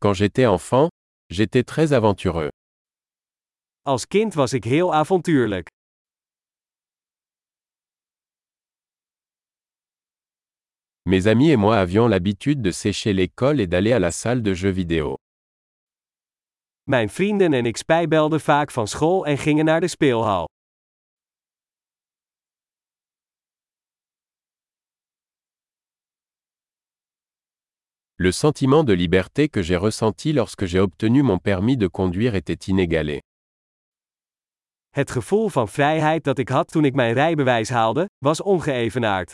Quand j'étais enfant, j'étais très aventureux. Als kind was ik heel avontuurlijk. Mes amis et moi avions l'habitude de sécher l'école et d'aller à la salle de jeux vidéo. Mijn vrienden en ik spijbelden vaak van school en gingen naar de speelhal. Le sentiment de liberté que j'ai ressenti lorsque j'ai obtenu mon permis de conduire était inégalé. Het gevoel van vrijheid dat ik had toen ik mijn rijbewijs haalde, was ongeëvenaard.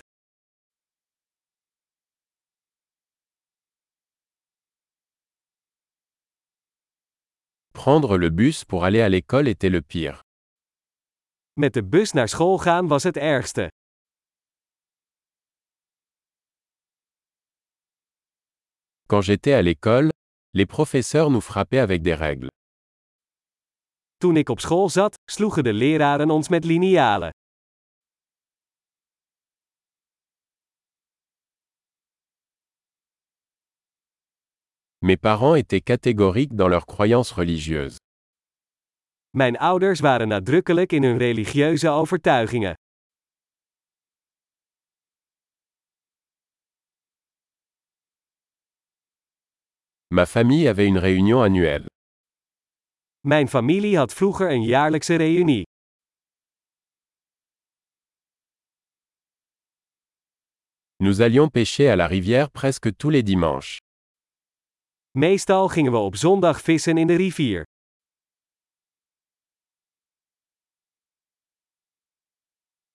Prendre le bus pour aller à l'école était le pire. Met de bus naar school gaan was het ergste. Quand j'étais à l'école, les professeurs nous frappaient avec des règles. Toen ik op school zat, sloegen de leraren ons met linialen. Mes parents étaient catégoriques dans leurs croyances religieuses. Mijn ouders waren nadrukkelijk in hun religieuze overtuigingen. Ma famille avait une réunion annuelle. Mijn familie had vroeger een jaarlijkse reunie. Nous allions pêcher à la rivière presque tous les dimanches. Meestal gingen we op zondag vissen in de rivier.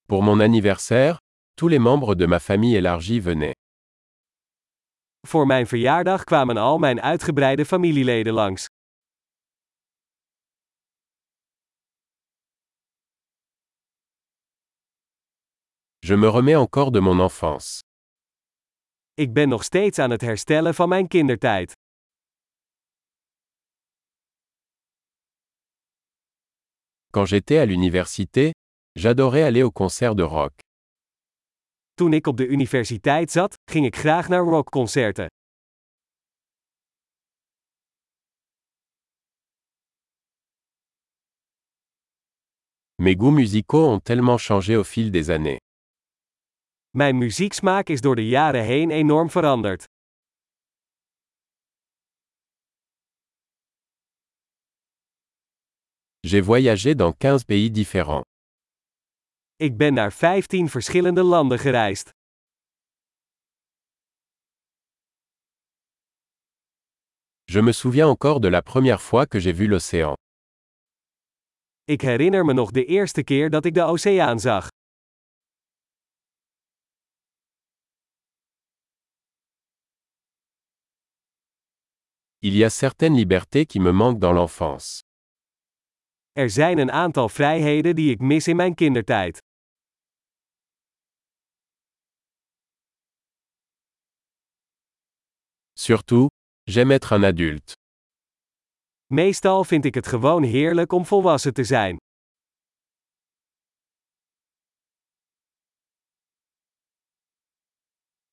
Pour mon anniversaire, tous les membres de ma famille élargie venaient. Voor mijn verjaardag kwamen al mijn uitgebreide familieleden langs. Je me remets encore de mon enfance. Ik ben nog steeds aan het herstellen van mijn kindertijd. Quand j'étais à l'université, j'adorais aller au concert de rock. Toen ik op de universiteit zat, ging ik graag naar rockconcerten. Mes goûts musicaux ont tellement changé au fil des années. Mijn muzieksmaak is door de jaren heen enorm veranderd. J'ai voyagé dans 15 pays différents. Ik ben naar 15 verschillende landen gereisd. Je me souviens encore de la première fois que j'ai vu l'océan. Ik herinner me nog de eerste keer dat ik de oceaan zag. Il y a certaines libertés qui me manquent dans l'enfance. Er zijn een aantal vrijheden die ik mis in mijn kindertijd. Surtout, j'aime être un adulte. Meestal vind ik het gewoon heerlijk om volwassen te zijn.